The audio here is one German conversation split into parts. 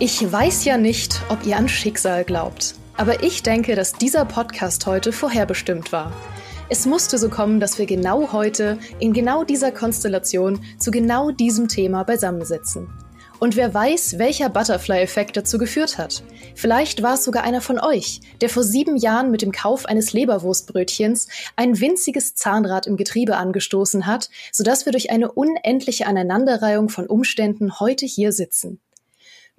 Ich weiß ja nicht, ob ihr an Schicksal glaubt, aber ich denke, dass dieser Podcast heute vorherbestimmt war. Es musste so kommen, dass wir genau heute, in genau dieser Konstellation, zu genau diesem Thema beisammensitzen. Und wer weiß, welcher Butterfly-Effekt dazu geführt hat. Vielleicht war es sogar einer von euch, der vor sieben Jahren mit dem Kauf eines Leberwurstbrötchens ein winziges Zahnrad im Getriebe angestoßen hat, sodass wir durch eine unendliche Aneinanderreihung von Umständen heute hier sitzen.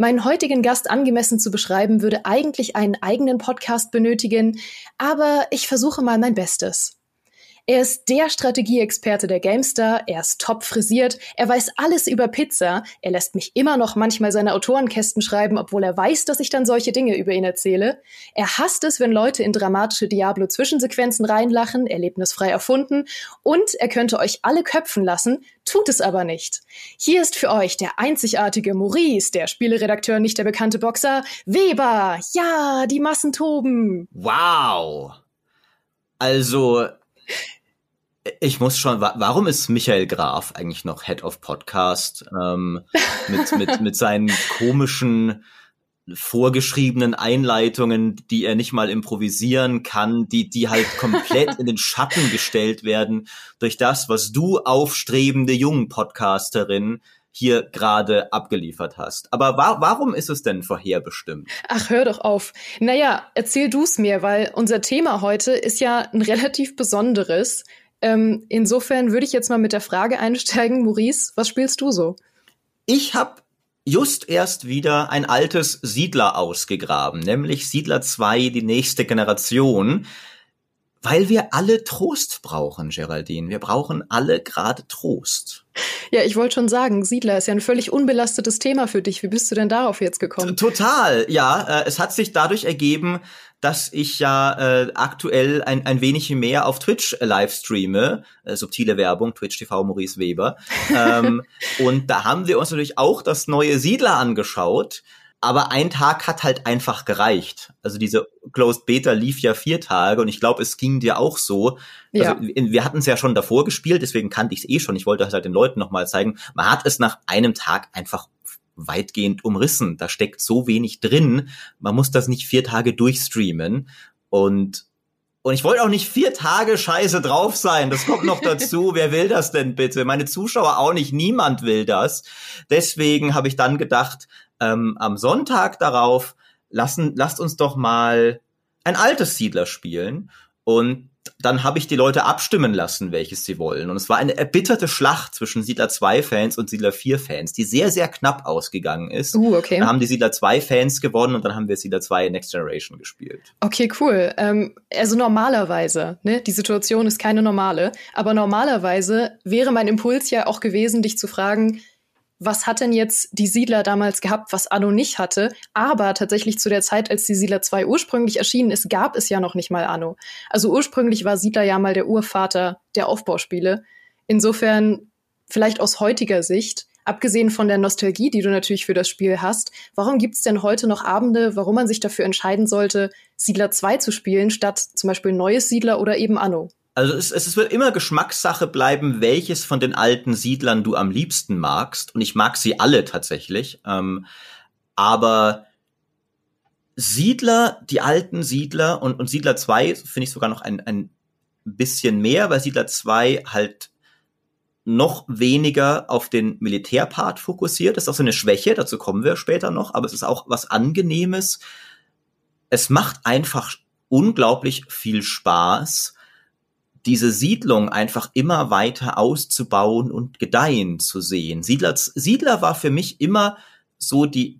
Meinen heutigen Gast angemessen zu beschreiben, würde eigentlich einen eigenen Podcast benötigen, aber ich versuche mal mein Bestes. Er ist der Strategieexperte der GameStar, er ist top frisiert, er weiß alles über Pizza, er lässt mich immer noch manchmal seine Autorenkästen schreiben, obwohl er weiß, dass ich dann solche Dinge über ihn erzähle. Er hasst es, wenn Leute in dramatische Diablo-Zwischensequenzen reinlachen, erlebnisfrei erfunden und er könnte euch alle köpfen lassen, tut es aber nicht. Hier ist für euch der einzigartige Maurice, der Spieleredakteur, nicht der bekannte Boxer, Weber. Ja, die Massen toben. Wow. Also, ich muss schon, warum ist Michael Graf eigentlich noch Head of Podcast? Ähm, mit, mit, mit seinen komischen vorgeschriebenen Einleitungen, die er nicht mal improvisieren kann, die, die halt komplett in den Schatten gestellt werden durch das, was du aufstrebende jungen Podcasterin hier gerade abgeliefert hast. Aber wa warum ist es denn vorherbestimmt? Ach, hör doch auf. Naja, erzähl du's mir, weil unser Thema heute ist ja ein relativ besonderes. Ähm, insofern würde ich jetzt mal mit der Frage einsteigen, Maurice, was spielst du so? Ich habe just erst wieder ein altes Siedler ausgegraben, nämlich Siedler 2, die nächste Generation. Weil wir alle Trost brauchen, Geraldine. Wir brauchen alle gerade Trost. Ja, ich wollte schon sagen, Siedler ist ja ein völlig unbelastetes Thema für dich. Wie bist du denn darauf jetzt gekommen? Total, ja. Äh, es hat sich dadurch ergeben, dass ich ja äh, aktuell ein, ein wenig mehr auf Twitch äh, live streame. Äh, subtile Werbung, Twitch TV Maurice Weber. ähm, und da haben wir uns natürlich auch das neue Siedler angeschaut. Aber ein Tag hat halt einfach gereicht. Also diese Closed Beta lief ja vier Tage und ich glaube, es ging dir auch so. Ja. Also, wir hatten es ja schon davor gespielt, deswegen kannte ich es eh schon. Ich wollte es halt den Leuten nochmal zeigen. Man hat es nach einem Tag einfach weitgehend umrissen. Da steckt so wenig drin. Man muss das nicht vier Tage durchstreamen. Und und ich wollte auch nicht vier Tage scheiße drauf sein. Das kommt noch dazu. Wer will das denn bitte? Meine Zuschauer auch nicht. Niemand will das. Deswegen habe ich dann gedacht, ähm, am Sonntag darauf lassen, lasst uns doch mal ein altes Siedler spielen. Und dann habe ich die Leute abstimmen lassen, welches sie wollen. Und es war eine erbitterte Schlacht zwischen Siedler 2 Fans und Siedler 4 Fans, die sehr, sehr knapp ausgegangen ist. Uh, okay. Dann haben die Siedler 2 Fans gewonnen und dann haben wir Siedler 2 Next Generation gespielt. Okay, cool. Ähm, also normalerweise, ne, die Situation ist keine normale, aber normalerweise wäre mein Impuls ja auch gewesen, dich zu fragen, was hat denn jetzt die Siedler damals gehabt, was Anno nicht hatte. Aber tatsächlich zu der Zeit, als die Siedler 2 ursprünglich erschienen ist, gab es ja noch nicht mal Anno. Also ursprünglich war Siedler ja mal der Urvater der Aufbauspiele. Insofern, vielleicht aus heutiger Sicht, abgesehen von der Nostalgie, die du natürlich für das Spiel hast, warum gibt es denn heute noch Abende, warum man sich dafür entscheiden sollte, Siedler 2 zu spielen, statt zum Beispiel neues Siedler oder eben Anno? Also es, es wird immer Geschmackssache bleiben, welches von den alten Siedlern du am liebsten magst. Und ich mag sie alle tatsächlich. Ähm, aber Siedler, die alten Siedler und, und Siedler 2 finde ich sogar noch ein, ein bisschen mehr, weil Siedler 2 halt noch weniger auf den Militärpart fokussiert. Das ist auch so eine Schwäche, dazu kommen wir später noch, aber es ist auch was Angenehmes. Es macht einfach unglaublich viel Spaß diese Siedlung einfach immer weiter auszubauen und gedeihen zu sehen. Siedler, Siedler war für mich immer so die,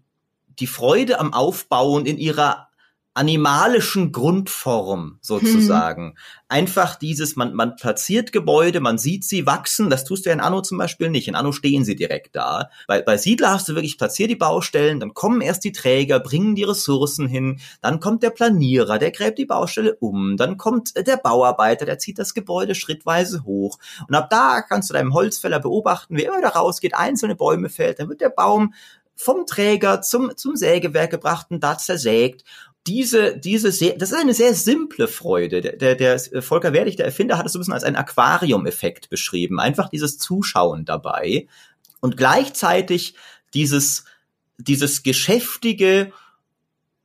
die Freude am Aufbauen in ihrer animalischen Grundform sozusagen. Hm. Einfach dieses, man, man platziert Gebäude, man sieht sie wachsen, das tust du ja in Anno zum Beispiel nicht. In Anno stehen sie direkt da. Bei, bei Siedler hast du wirklich platziert die Baustellen, dann kommen erst die Träger, bringen die Ressourcen hin, dann kommt der Planierer, der gräbt die Baustelle um, dann kommt der Bauarbeiter, der zieht das Gebäude schrittweise hoch. Und ab da kannst du deinem Holzfäller beobachten, wie immer da rausgeht, einzelne Bäume fällt, dann wird der Baum vom Träger zum, zum Sägewerk gebracht und da zersägt diese, diese sehr, das ist eine sehr simple Freude. Der, der, der Volker Werdig, der Erfinder, hat es so ein bisschen als ein Aquarium-Effekt beschrieben. Einfach dieses Zuschauen dabei und gleichzeitig dieses dieses geschäftige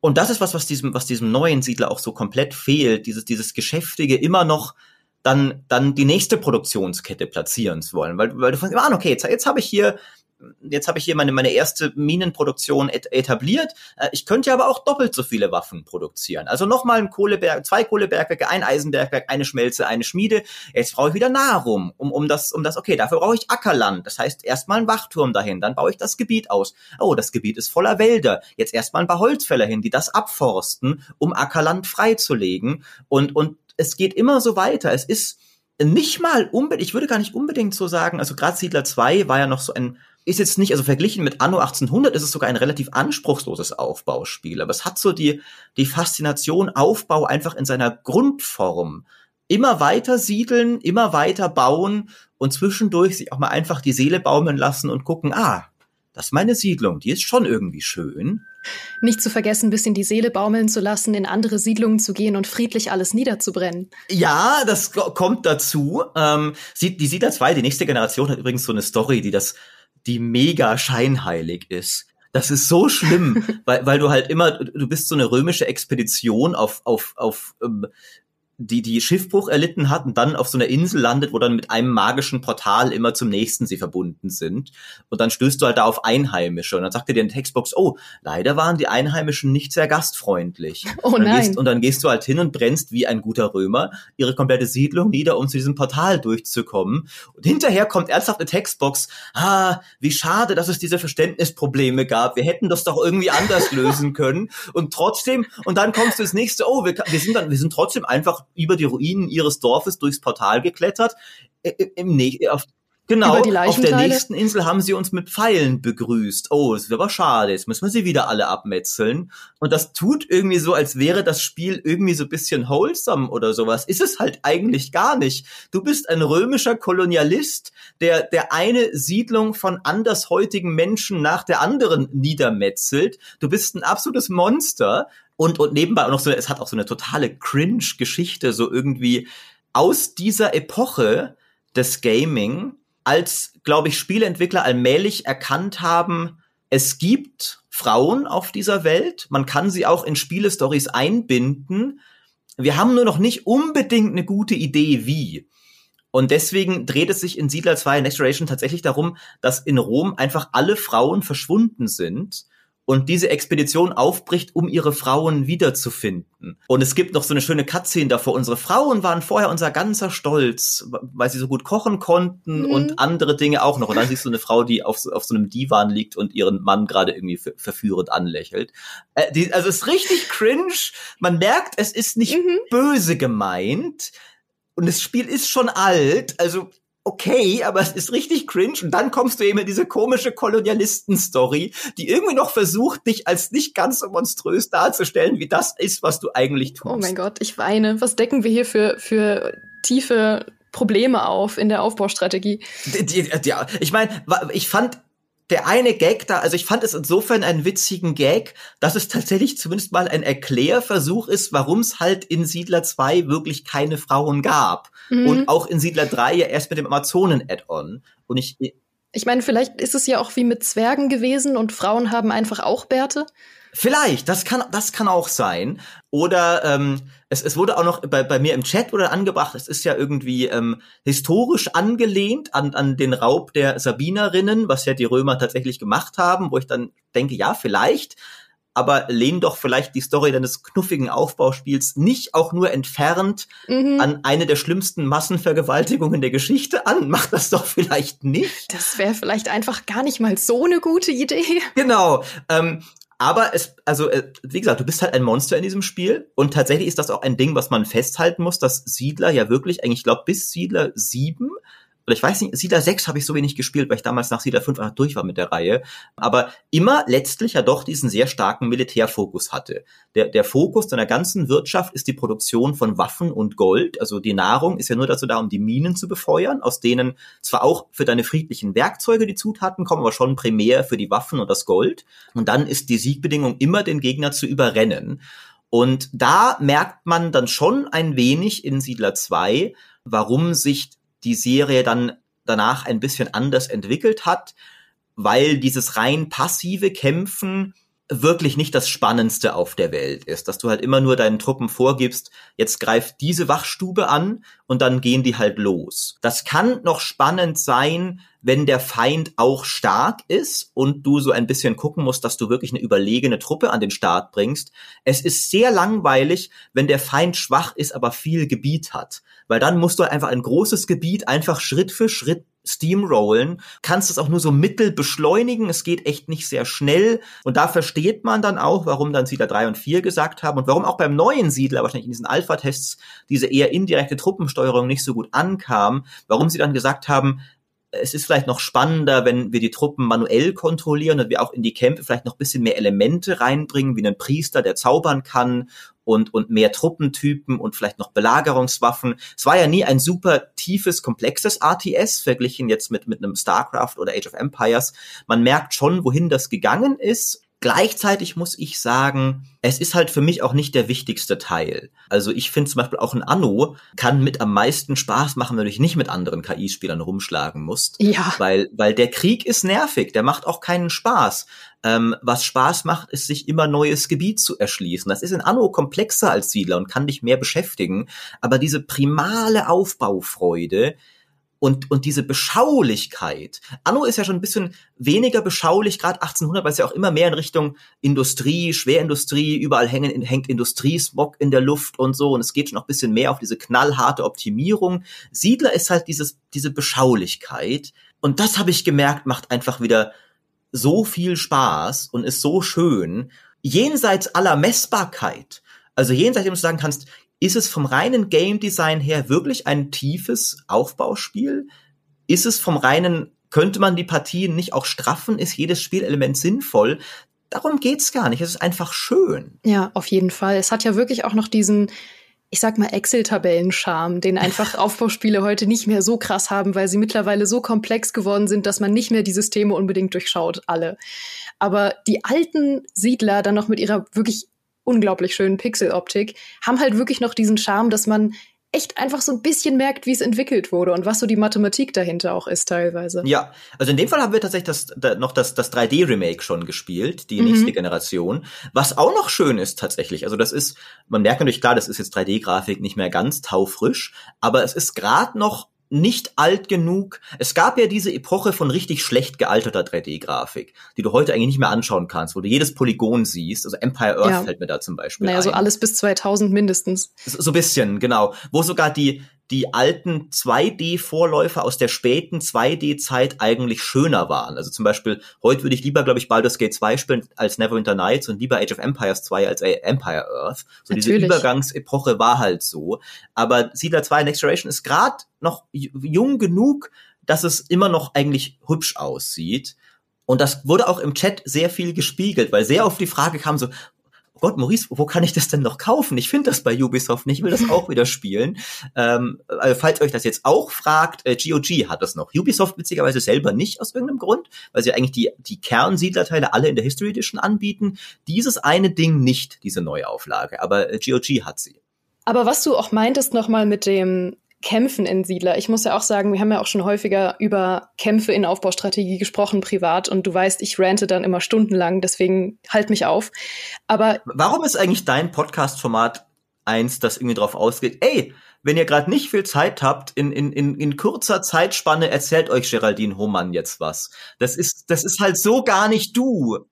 und das ist was, was diesem, was diesem neuen Siedler auch so komplett fehlt, dieses, dieses geschäftige immer noch dann, dann die nächste Produktionskette platzieren zu wollen, weil, weil du fängst an, okay, jetzt, jetzt habe ich hier jetzt habe ich hier meine, meine erste Minenproduktion et etabliert. Äh, ich könnte aber auch doppelt so viele Waffen produzieren. Also nochmal ein Kohleberg, zwei Kohlebergwerke, ein Eisenbergwerk, eine Schmelze, eine Schmiede. Jetzt brauche ich wieder Nahrung, um, um das, um das, okay, dafür brauche ich Ackerland. Das heißt, erstmal ein Wachturm dahin, dann baue ich das Gebiet aus. Oh, das Gebiet ist voller Wälder. Jetzt erstmal ein paar Holzfäller hin, die das abforsten, um Ackerland freizulegen. Und, und es geht immer so weiter. Es ist nicht mal unbedingt, ich würde gar nicht unbedingt so sagen, also gerade Siedler 2 war ja noch so ein ist jetzt nicht, also verglichen mit Anno 1800 ist es sogar ein relativ anspruchsloses Aufbauspiel, aber es hat so die, die Faszination Aufbau einfach in seiner Grundform. Immer weiter siedeln, immer weiter bauen und zwischendurch sich auch mal einfach die Seele baumeln lassen und gucken, ah, das ist meine Siedlung, die ist schon irgendwie schön. Nicht zu vergessen, bisschen die Seele baumeln zu lassen, in andere Siedlungen zu gehen und friedlich alles niederzubrennen. Ja, das kommt dazu. Ähm, die Siedler 2, die nächste Generation, hat übrigens so eine Story, die das die mega scheinheilig ist. Das ist so schlimm, weil, weil du halt immer, du bist so eine römische Expedition auf, auf, auf ähm, die die Schiffbruch erlitten hat und dann auf so einer Insel landet, wo dann mit einem magischen Portal immer zum nächsten sie verbunden sind. Und dann stößt du halt da auf Einheimische. Und dann sagt dir in Textbox, oh, leider waren die Einheimischen nicht sehr gastfreundlich. Oh und nein. Gehst, und dann gehst du halt hin und brennst wie ein guter Römer ihre komplette Siedlung nieder, um zu diesem Portal durchzukommen. Und hinterher kommt ernsthaft eine Textbox, ah, wie schade, dass es diese Verständnisprobleme gab. Wir hätten das doch irgendwie anders lösen können. Und trotzdem, und dann kommst du ins nächste, oh, wir, wir sind dann, wir sind trotzdem einfach über die Ruinen ihres Dorfes durchs Portal geklettert. Im, auf, Genau, auf der nächsten Insel haben sie uns mit Pfeilen begrüßt. Oh, es wäre aber schade, jetzt müssen wir sie wieder alle abmetzeln. Und das tut irgendwie so, als wäre das Spiel irgendwie so ein bisschen wholesome oder sowas. Ist es halt eigentlich gar nicht. Du bist ein römischer Kolonialist, der, der eine Siedlung von andersheutigen Menschen nach der anderen niedermetzelt. Du bist ein absolutes Monster und, und nebenbei auch noch so, es hat auch so eine totale Cringe-Geschichte, so irgendwie aus dieser Epoche des Gaming, als, glaube ich, Spieleentwickler allmählich erkannt haben, es gibt Frauen auf dieser Welt, man kann sie auch in Spielestories einbinden. Wir haben nur noch nicht unbedingt eine gute Idee, wie. Und deswegen dreht es sich in Siedler 2 Next Generation tatsächlich darum, dass in Rom einfach alle Frauen verschwunden sind und diese Expedition aufbricht, um ihre Frauen wiederzufinden. Und es gibt noch so eine schöne Cutscene davor. Unsere Frauen waren vorher unser ganzer Stolz, weil sie so gut kochen konnten mhm. und andere Dinge auch noch. Und dann siehst du eine Frau, die auf, auf so einem Divan liegt und ihren Mann gerade irgendwie verführend anlächelt. Äh, die, also es ist richtig cringe. Man merkt, es ist nicht mhm. böse gemeint. Und das Spiel ist schon alt. Also okay, aber es ist richtig cringe. Und dann kommst du eben in diese komische Kolonialisten-Story, die irgendwie noch versucht, dich als nicht ganz so monströs darzustellen, wie das ist, was du eigentlich tust. Oh mein Gott, ich weine. Was decken wir hier für, für tiefe Probleme auf in der Aufbaustrategie? Die, ich meine, ich fand der eine Gag da, also ich fand es insofern einen witzigen Gag, dass es tatsächlich zumindest mal ein Erklärversuch ist, warum es halt in Siedler 2 wirklich keine Frauen gab. Mhm. Und auch in Siedler 3 ja erst mit dem Amazonen-Add-on. Und ich. Ich meine, vielleicht ist es ja auch wie mit Zwergen gewesen und Frauen haben einfach auch Bärte. Vielleicht, das kann, das kann auch sein. Oder ähm, es, es wurde auch noch bei, bei mir im Chat wurde angebracht, es ist ja irgendwie ähm, historisch angelehnt an, an den Raub der Sabinerinnen, was ja die Römer tatsächlich gemacht haben, wo ich dann denke, ja, vielleicht, aber lehn doch vielleicht die Story deines knuffigen Aufbauspiels nicht auch nur entfernt mhm. an eine der schlimmsten Massenvergewaltigungen der Geschichte an. Mach das doch vielleicht nicht. Das wäre vielleicht einfach gar nicht mal so eine gute Idee. Genau. Ähm, aber es, also, äh, wie gesagt, du bist halt ein Monster in diesem Spiel. Und tatsächlich ist das auch ein Ding, was man festhalten muss, dass Siedler ja wirklich, eigentlich, ich glaube, bis Siedler 7 oder ich weiß nicht, Siedler 6 habe ich so wenig gespielt, weil ich damals nach Siedler 5 einfach durch war mit der Reihe, aber immer letztlich ja doch diesen sehr starken Militärfokus hatte. Der, der Fokus deiner ganzen Wirtschaft ist die Produktion von Waffen und Gold, also die Nahrung ist ja nur dazu da, um die Minen zu befeuern, aus denen zwar auch für deine friedlichen Werkzeuge die Zutaten kommen, aber schon primär für die Waffen und das Gold. Und dann ist die Siegbedingung immer den Gegner zu überrennen. Und da merkt man dann schon ein wenig in Siedler 2, warum sich die Serie dann danach ein bisschen anders entwickelt hat. weil dieses rein passive Kämpfen wirklich nicht das Spannendste auf der Welt ist, dass du halt immer nur deinen Truppen vorgibst, jetzt greift diese Wachstube an und dann gehen die halt los. Das kann noch spannend sein, wenn der Feind auch stark ist und du so ein bisschen gucken musst, dass du wirklich eine überlegene Truppe an den Start bringst. Es ist sehr langweilig, wenn der Feind schwach ist, aber viel Gebiet hat, weil dann musst du einfach ein großes Gebiet einfach Schritt für Schritt steamrollen, kannst es auch nur so mittel beschleunigen, es geht echt nicht sehr schnell. Und da versteht man dann auch, warum dann Siedler 3 und 4 gesagt haben und warum auch beim neuen Siedler wahrscheinlich in diesen Alpha-Tests diese eher indirekte Truppensteuerung nicht so gut ankam, warum sie dann gesagt haben, es ist vielleicht noch spannender, wenn wir die Truppen manuell kontrollieren und wir auch in die Kämpfe vielleicht noch bisschen mehr Elemente reinbringen, wie einen Priester, der zaubern kann und, und mehr Truppentypen und vielleicht noch Belagerungswaffen. Es war ja nie ein super tiefes, komplexes RTS, verglichen jetzt mit, mit einem StarCraft oder Age of Empires. Man merkt schon, wohin das gegangen ist Gleichzeitig muss ich sagen, es ist halt für mich auch nicht der wichtigste Teil. Also ich finde zum Beispiel auch ein Anno kann mit am meisten Spaß machen, wenn du dich nicht mit anderen KI-Spielern rumschlagen musst. Ja. Weil, weil der Krieg ist nervig, der macht auch keinen Spaß. Ähm, was Spaß macht, ist sich immer neues Gebiet zu erschließen. Das ist in Anno komplexer als Siedler und kann dich mehr beschäftigen. Aber diese primale Aufbaufreude, und, und diese Beschaulichkeit. Anno ist ja schon ein bisschen weniger beschaulich, gerade 1800, weil es ja auch immer mehr in Richtung Industrie, Schwerindustrie, überall hängen, hängt Industriesmog in der Luft und so. Und es geht schon noch ein bisschen mehr auf diese knallharte Optimierung. Siedler ist halt dieses, diese Beschaulichkeit. Und das habe ich gemerkt, macht einfach wieder so viel Spaß und ist so schön. Jenseits aller Messbarkeit. Also jenseits, dem du sagen kannst, ist es vom reinen Game Design her wirklich ein tiefes Aufbauspiel? Ist es vom reinen, könnte man die Partien nicht auch straffen? Ist jedes Spielelement sinnvoll? Darum geht's gar nicht. Es ist einfach schön. Ja, auf jeden Fall. Es hat ja wirklich auch noch diesen, ich sag mal, Excel-Tabellen-Charme, den einfach Aufbauspiele heute nicht mehr so krass haben, weil sie mittlerweile so komplex geworden sind, dass man nicht mehr die Systeme unbedingt durchschaut, alle. Aber die alten Siedler dann noch mit ihrer wirklich unglaublich schönen Pixeloptik, haben halt wirklich noch diesen Charme, dass man echt einfach so ein bisschen merkt, wie es entwickelt wurde und was so die Mathematik dahinter auch ist teilweise. Ja, also in dem Fall haben wir tatsächlich das, da, noch das, das 3D-Remake schon gespielt, die mhm. nächste Generation, was auch noch schön ist tatsächlich. Also das ist, man merkt natürlich klar, das ist jetzt 3D-Grafik nicht mehr ganz taufrisch, aber es ist gerade noch nicht alt genug. Es gab ja diese Epoche von richtig schlecht gealterter 3D-Grafik, die du heute eigentlich nicht mehr anschauen kannst, wo du jedes Polygon siehst. Also Empire Earth ja. fällt mir da zum Beispiel naja, ein. so alles bis 2000 mindestens. So, so bisschen, genau. Wo sogar die, die alten 2D-Vorläufer aus der späten 2D-Zeit eigentlich schöner waren. Also zum Beispiel, heute würde ich lieber, glaube ich, Baldur's Gate 2 spielen als Neverwinter Nights und lieber Age of Empires 2 als Empire Earth. So Natürlich. diese Übergangsepoche war halt so. Aber Siedler 2 Next Generation ist gerade noch jung genug, dass es immer noch eigentlich hübsch aussieht. Und das wurde auch im Chat sehr viel gespiegelt, weil sehr oft die Frage kam so, Gott, Maurice, wo kann ich das denn noch kaufen? Ich finde das bei Ubisoft nicht, ich will das auch wieder spielen. Ähm, also falls euch das jetzt auch fragt, äh, GOG hat das noch. Ubisoft witzigerweise selber nicht aus irgendeinem Grund, weil sie eigentlich die, die Kernsiedlerteile alle in der History Edition anbieten. Dieses eine Ding nicht, diese Neuauflage, aber äh, GOG hat sie. Aber was du auch meintest nochmal mit dem Kämpfen in Siedler. Ich muss ja auch sagen, wir haben ja auch schon häufiger über Kämpfe in Aufbaustrategie gesprochen, privat. Und du weißt, ich rante dann immer stundenlang, deswegen halt mich auf. Aber. Warum ist eigentlich dein Podcast-Format eins, das irgendwie drauf ausgeht, ey, wenn ihr gerade nicht viel Zeit habt, in, in, in, in kurzer Zeitspanne erzählt euch Geraldine Hohmann jetzt was. Das ist, das ist halt so gar nicht du.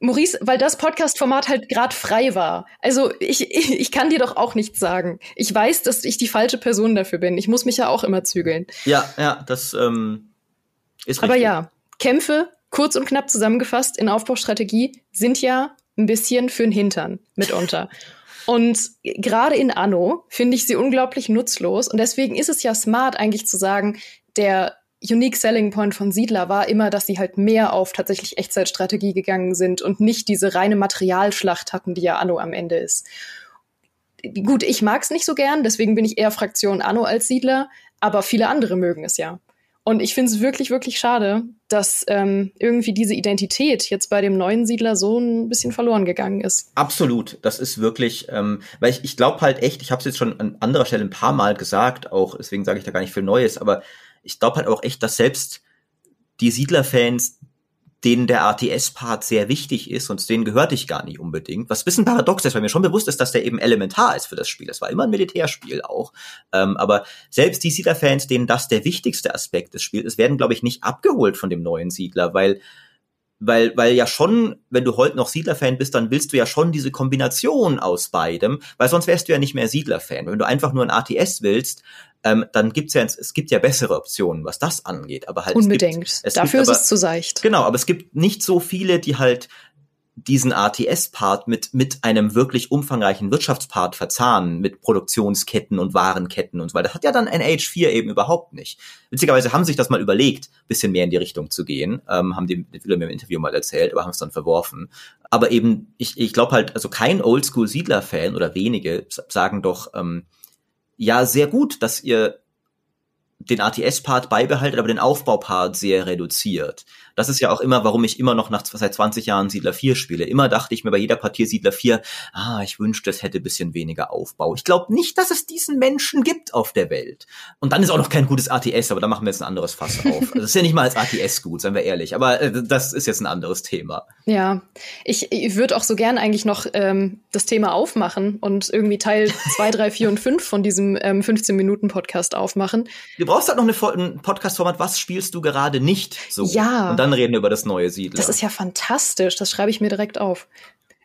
Maurice, weil das Podcast-Format halt gerade frei war. Also ich, ich kann dir doch auch nichts sagen. Ich weiß, dass ich die falsche Person dafür bin. Ich muss mich ja auch immer zügeln. Ja, ja, das ähm, ist richtig. Aber ja, Kämpfe, kurz und knapp zusammengefasst in Aufbaustrategie, sind ja ein bisschen für den Hintern mitunter. Und gerade in Anno finde ich sie unglaublich nutzlos. Und deswegen ist es ja smart, eigentlich zu sagen, der Unique Selling Point von Siedler war immer, dass sie halt mehr auf tatsächlich Echtzeitstrategie gegangen sind und nicht diese reine Materialschlacht hatten, die ja Anno am Ende ist. Gut, ich mag's nicht so gern, deswegen bin ich eher Fraktion Anno als Siedler, aber viele andere mögen es ja. Und ich finde es wirklich, wirklich schade, dass ähm, irgendwie diese Identität jetzt bei dem neuen Siedler so ein bisschen verloren gegangen ist. Absolut, das ist wirklich, ähm, weil ich, ich glaube halt echt, ich habe es jetzt schon an anderer Stelle ein paar Mal gesagt, auch deswegen sage ich da gar nicht viel Neues, aber ich glaube halt auch echt, dass selbst die Siedler-Fans, denen der RTS-Part sehr wichtig ist und denen gehörte ich gar nicht unbedingt. Was ein bisschen paradox ist, weil mir schon bewusst ist, dass der eben elementar ist für das Spiel. Das war immer ein Militärspiel auch. Ähm, aber selbst die Siedler-Fans, denen das der wichtigste Aspekt des Spiels ist, werden, glaube ich, nicht abgeholt von dem neuen Siedler, weil weil, weil ja schon, wenn du heute noch Siedler-Fan bist, dann willst du ja schon diese Kombination aus beidem, weil sonst wärst du ja nicht mehr Siedler-Fan. Wenn du einfach nur ein ATS willst, ähm, dann gibt's ja, es gibt ja bessere Optionen, was das angeht. Aber halt unbedingt. Es gibt, es Dafür gibt ist aber, es zu seicht. Genau, aber es gibt nicht so viele, die halt diesen ATS-Part mit, mit einem wirklich umfangreichen Wirtschaftspart verzahnen, mit Produktionsketten und Warenketten und so weiter. Das hat ja dann Age 4 eben überhaupt nicht. Witzigerweise haben sich das mal überlegt, bisschen mehr in die Richtung zu gehen, ähm, haben die viele mir im Interview mal erzählt, aber haben es dann verworfen. Aber eben, ich, ich glaube halt, also kein Oldschool-Siedler-Fan oder wenige sagen doch, ähm, ja, sehr gut, dass ihr den ATS-Part beibehaltet, aber den Aufbaupart sehr reduziert. Das ist ja auch immer, warum ich immer noch nach seit 20 Jahren Siedler 4 spiele. Immer dachte ich mir bei jeder Partie Siedler 4, ah, ich wünschte, es hätte bisschen weniger Aufbau. Ich glaube nicht, dass es diesen Menschen gibt auf der Welt. Und dann ist auch noch kein gutes ATS, aber da machen wir jetzt ein anderes Fass auf. Also ist ja nicht mal als ATS gut, seien wir ehrlich. Aber äh, das ist jetzt ein anderes Thema. Ja, ich, ich würde auch so gern eigentlich noch ähm, das Thema aufmachen und irgendwie Teil 2, 3, 4 und 5 von diesem ähm, 15-Minuten-Podcast aufmachen. Du brauchst halt noch eine, ein Podcast-Format, was spielst du gerade nicht so? Ja. Und dann reden wir über das neue Siedler. Das ist ja fantastisch. Das schreibe ich mir direkt auf.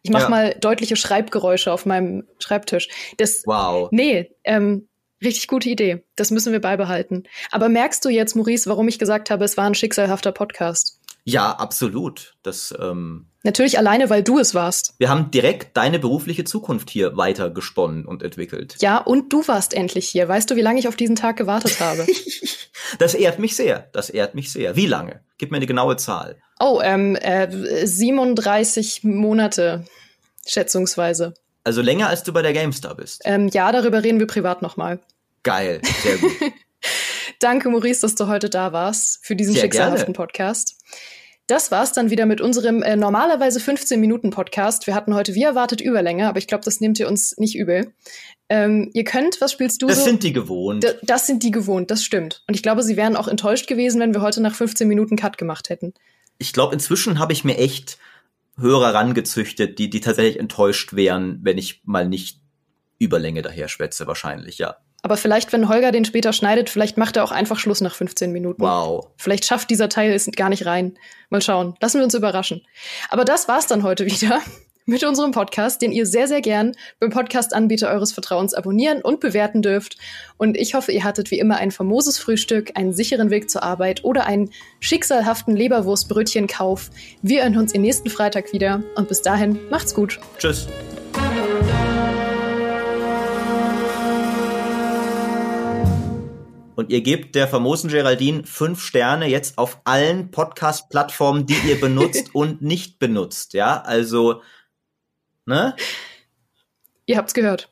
Ich mache Ja. mal deutliche Schreibgeräusche auf meinem Schreibtisch. Das, wow. nee, ähm, richtig gute Idee. Das müssen wir beibehalten. Aber merkst du jetzt, Maurice, warum ich gesagt habe, es war ein schicksalhafter Podcast? Ja, absolut. Das, ähm, Natürlich alleine, weil du es warst. wir haben direkt deine berufliche Zukunft hier weiter gesponnen und entwickelt. Ja, und du warst endlich hier. Weißt du, wie lange ich auf diesen Tag gewartet habe? Das ehrt mich sehr. Das ehrt mich sehr. Wie lange? Gib mir eine genaue Zahl. oh, ähm, äh, 37 Monate, schätzungsweise. Also länger als du bei der GameStar bist. Ähm, ja, darüber reden wir privat nochmal. Geil. Sehr gut. Danke, Maurice, dass du heute da warst für diesen Sehr schicksalhaften gerne. Podcast. Das war's dann wieder mit unserem äh, normalerweise 15 Minuten Podcast. Wir hatten heute wie erwartet Überlänge, aber ich glaube, das nehmt ihr uns nicht übel. Ähm, ihr könnt, was spielst du Das so? sind die gewohnt. D das sind die gewohnt, das stimmt. Und ich glaube, sie wären auch enttäuscht gewesen, wenn wir heute nach 15 Minuten Cut gemacht hätten. Ich glaube, inzwischen habe ich mir echt Hörer rangezüchtet, die, die tatsächlich enttäuscht wären, wenn ich mal nicht Überlänge daher schwätze, wahrscheinlich, ja. Aber vielleicht, wenn Holger den später schneidet, vielleicht macht er auch einfach Schluss nach 15 Minuten. Wow. Vielleicht schafft dieser Teil es gar nicht rein. Mal schauen. Lassen wir uns überraschen. Aber das war's dann heute wieder mit unserem Podcast, den ihr sehr, sehr gern beim Podcast-Anbieter eures Vertrauens abonnieren und bewerten dürft. Und ich hoffe, ihr hattet wie immer ein famoses Frühstück, einen sicheren Weg zur Arbeit oder einen schicksalhaften Leberwurstbrötchenkauf. Wir hören uns den nächsten Freitag wieder. Und bis dahin, macht's gut. Tschüss. Und ihr gebt der famosen Geraldine fünf Sterne jetzt auf allen Podcast-Plattformen, die ihr benutzt und nicht benutzt. Ja, also, ne? Ihr habt's gehört.